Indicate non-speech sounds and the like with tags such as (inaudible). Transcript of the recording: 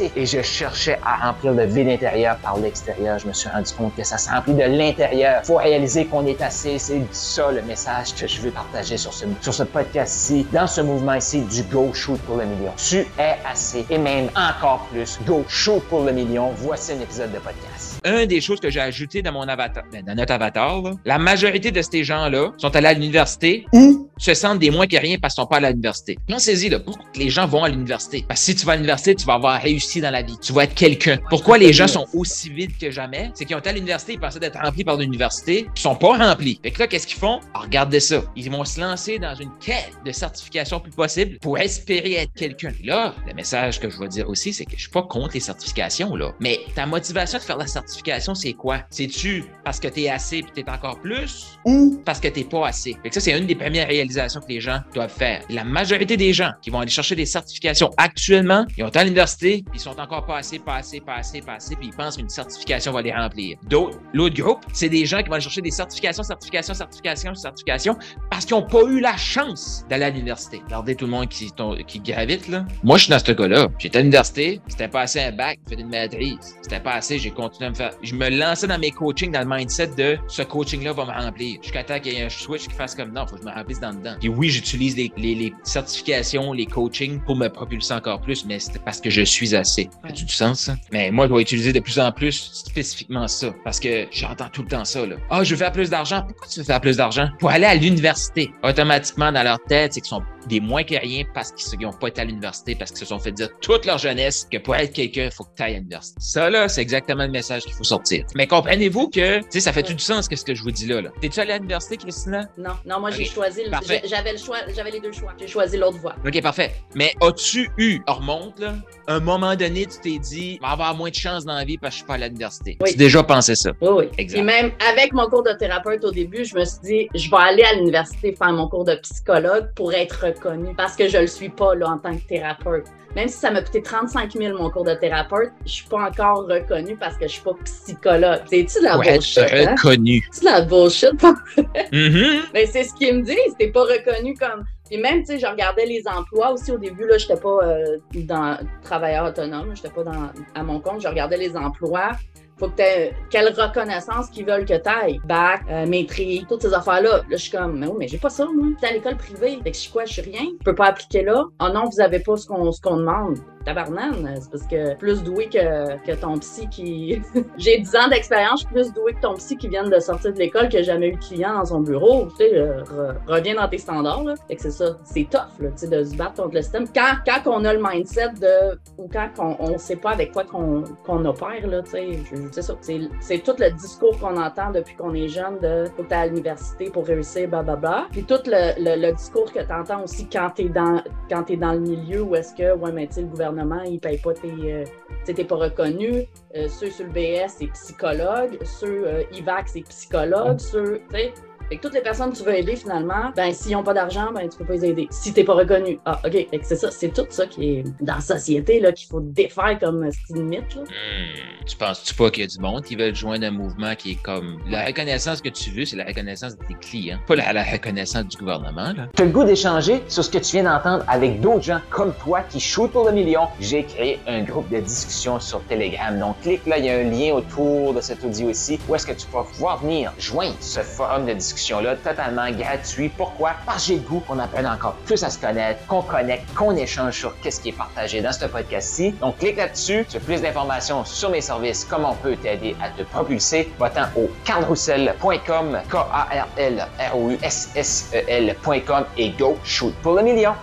Et je cherchais à remplir le vide intérieur par l'extérieur. Je me suis rendu compte que ça se remplit de l'intérieur. Faut réaliser qu'on est assez. C'est ça le message que je veux partager sur ce, sur ce podcast-ci, dans ce mouvement ici du Go Shoot pour le million. Tu es assez et même encore plus. Go Shoot pour le million. Voici un épisode de podcast. Un des choses que j'ai ajouté dans mon avatar, ben, dans notre avatar, là, la majorité de ces gens-là sont allés à l'université ou se sentent des moins que rien parce qu'ils sont pas à l'université. Pensez-y, là, pourquoi les gens vont à l'université? Parce que si tu vas à l'université, tu vas avoir réussi dans la vie. Tu vas être quelqu'un. Pourquoi les gens sont aussi vides que jamais? C'est qu'ils ont été à l'université, ils pensaient d'être remplis par l'université, ils sont pas remplis. Fait que là, qu'est-ce qu'ils font? Alors, regardez ça. Ils vont se lancer dans une quête de certification plus possible pour espérer être quelqu'un. Là, le message que je veux dire aussi, c'est que je suis pas contre les certifications, là. Mais ta motivation de faire la certification, c'est quoi? C'est-tu parce que tu es assez et tu es encore plus? Ou parce que tu pas assez? Fait que ça, c'est une des premières que les gens doivent faire. La majorité des gens qui vont aller chercher des certifications actuellement, ils ont à l'université, ils sont encore pas assez, pas assez, pas assez, pas assez, puis ils pensent qu'une certification va les remplir. D'autres, l'autre groupe, c'est des gens qui vont aller chercher des certifications, certifications, certifications, certifications, parce qu'ils n'ont pas eu la chance d'aller à l'université. Regardez tout le monde qui, qui gravite, là. Moi, je suis dans ce cas-là. J'étais à l'université, c'était pas assez un bac, j'ai fait une maîtrise. C'était pas assez, j'ai continué à me faire. Je me lançais dans mes coachings dans le mindset de ce coaching-là va me remplir. Jusqu'à temps qu'il y ait un switch qui fasse comme non, faut que je me remplisse dans dedans. Et oui, j'utilise les, les, les, certifications, les coachings pour me propulser encore plus, mais c'est parce que je suis assez. Ouais. As-tu du sens, ça? Mais moi, je vais utiliser de plus en plus spécifiquement ça. Parce que j'entends tout le temps ça, là. Ah, oh, je veux faire plus d'argent. Pourquoi tu veux faire plus d'argent? Pour aller à l'université. Automatiquement, dans leur tête, c'est qu'ils sont des moins que rien parce qu'ils n'ont pas été à l'université, parce qu'ils se sont fait dire toute leur jeunesse que pour être quelqu'un, il faut que tu ailles à l'université. Ça, là, c'est exactement le message qu'il faut sortir. Mais comprenez-vous que, tu sais, ça fait tout du sens que ce que je vous dis là. là. T'es-tu allé à l'université, Christina? Non, non, moi, j'ai okay. J'avais le choix, j'avais les deux choix. J'ai choisi l'autre voie. OK, parfait. Mais as-tu eu, remonte, là, un moment donné, tu t'es dit, va avoir moins de chance dans la vie parce que je suis pas à l'université? Oui. Tu as déjà pensé ça? Oui, oui. Exact. Et même avec mon cours de thérapeute au début, je me suis dit, je vais aller à l'université faire mon cours de psychologue pour être reconnue parce que je le suis pas là en tant que thérapeute. Même si ça m'a coûté 35 000 mon cours de thérapeute, je suis pas encore reconnue parce que je suis pas psychologue. C'est-tu de la ouais, bullshit? Reconnue. De la bullshit. mm -hmm. Mais c'est ce qu'ils me disent. T'es pas reconnu comme. Puis même, tu sais, je regardais les emplois aussi au début, là, j'étais pas euh, dans travailleur autonome, j'étais pas dans, à mon compte, je regardais les emplois. Faut que quelle reconnaissance qu'ils veulent que tu ailles. Bac, euh, maîtrise, toutes ces affaires-là. Là, je suis comme, mais oui, mais j'ai pas ça, moi. J'étais à l'école privée. Fait que je suis quoi, je suis rien. Je peux pas appliquer là. Oh non, vous avez pas ce qu'on qu'on demande. Tabarnane, c'est parce que plus doué que, que ton psy qui. (laughs) j'ai 10 ans d'expérience, plus doué que ton psy qui vient de sortir de l'école, qui a jamais eu de client dans son bureau. Tu sais, re, reviens dans tes standards, là. Fait que c'est ça. C'est tough, là, tu sais, de se battre contre le système. Quand, quand on a le mindset de. ou quand on, on sait pas avec quoi qu'on qu'on opère, là, tu sais, c'est ça. C'est tout le discours qu'on entend depuis qu'on est jeune de faut que à l'université pour réussir, blablabla. Puis tout le, le, le discours que tu entends aussi quand tu es, dans, quand es dans le milieu où est-ce que, ouais, mais tu le gouvernement, il paye pas tes. Euh, tu t'es pas reconnu. Euh, ceux sur le BS, c'est psychologue. Ceux euh, IVAC, c'est psychologue. Ceux, tu sais, fait que toutes les personnes que tu veux aider, finalement, ben, s'ils n'ont pas d'argent, ben, tu peux pas les aider. Si t'es pas reconnu. Ah, OK. c'est ça. C'est tout ça qui est dans la société, là, qu'il faut défaire comme style mythe, là. Mmh. Tu penses-tu pas qu'il y a du monde qui veut joindre un mouvement qui est comme. La reconnaissance que tu veux, c'est la reconnaissance de tes clients, pas la, la reconnaissance du gouvernement, là? T'as le goût d'échanger sur ce que tu viens d'entendre avec d'autres gens comme toi qui shootent pour le million? J'ai créé un groupe de discussion sur Telegram. Donc, clique là, il y a un lien autour de cet audio ici où est-ce que tu vas pouvoir venir joindre ce forum de discussion totalement gratuit. Pourquoi? Parce que j'ai le goût qu'on apprenne encore plus à se connaître, qu'on connecte, qu'on échange sur qu'est-ce qui est partagé dans ce podcast-ci. Donc, clique là-dessus. Tu as plus d'informations sur mes services, comment on peut t'aider à te propulser. Va-t'en au carlroussel.com, K-A-R-L-R-O-U-S-S-E-L.com et go shoot pour le million.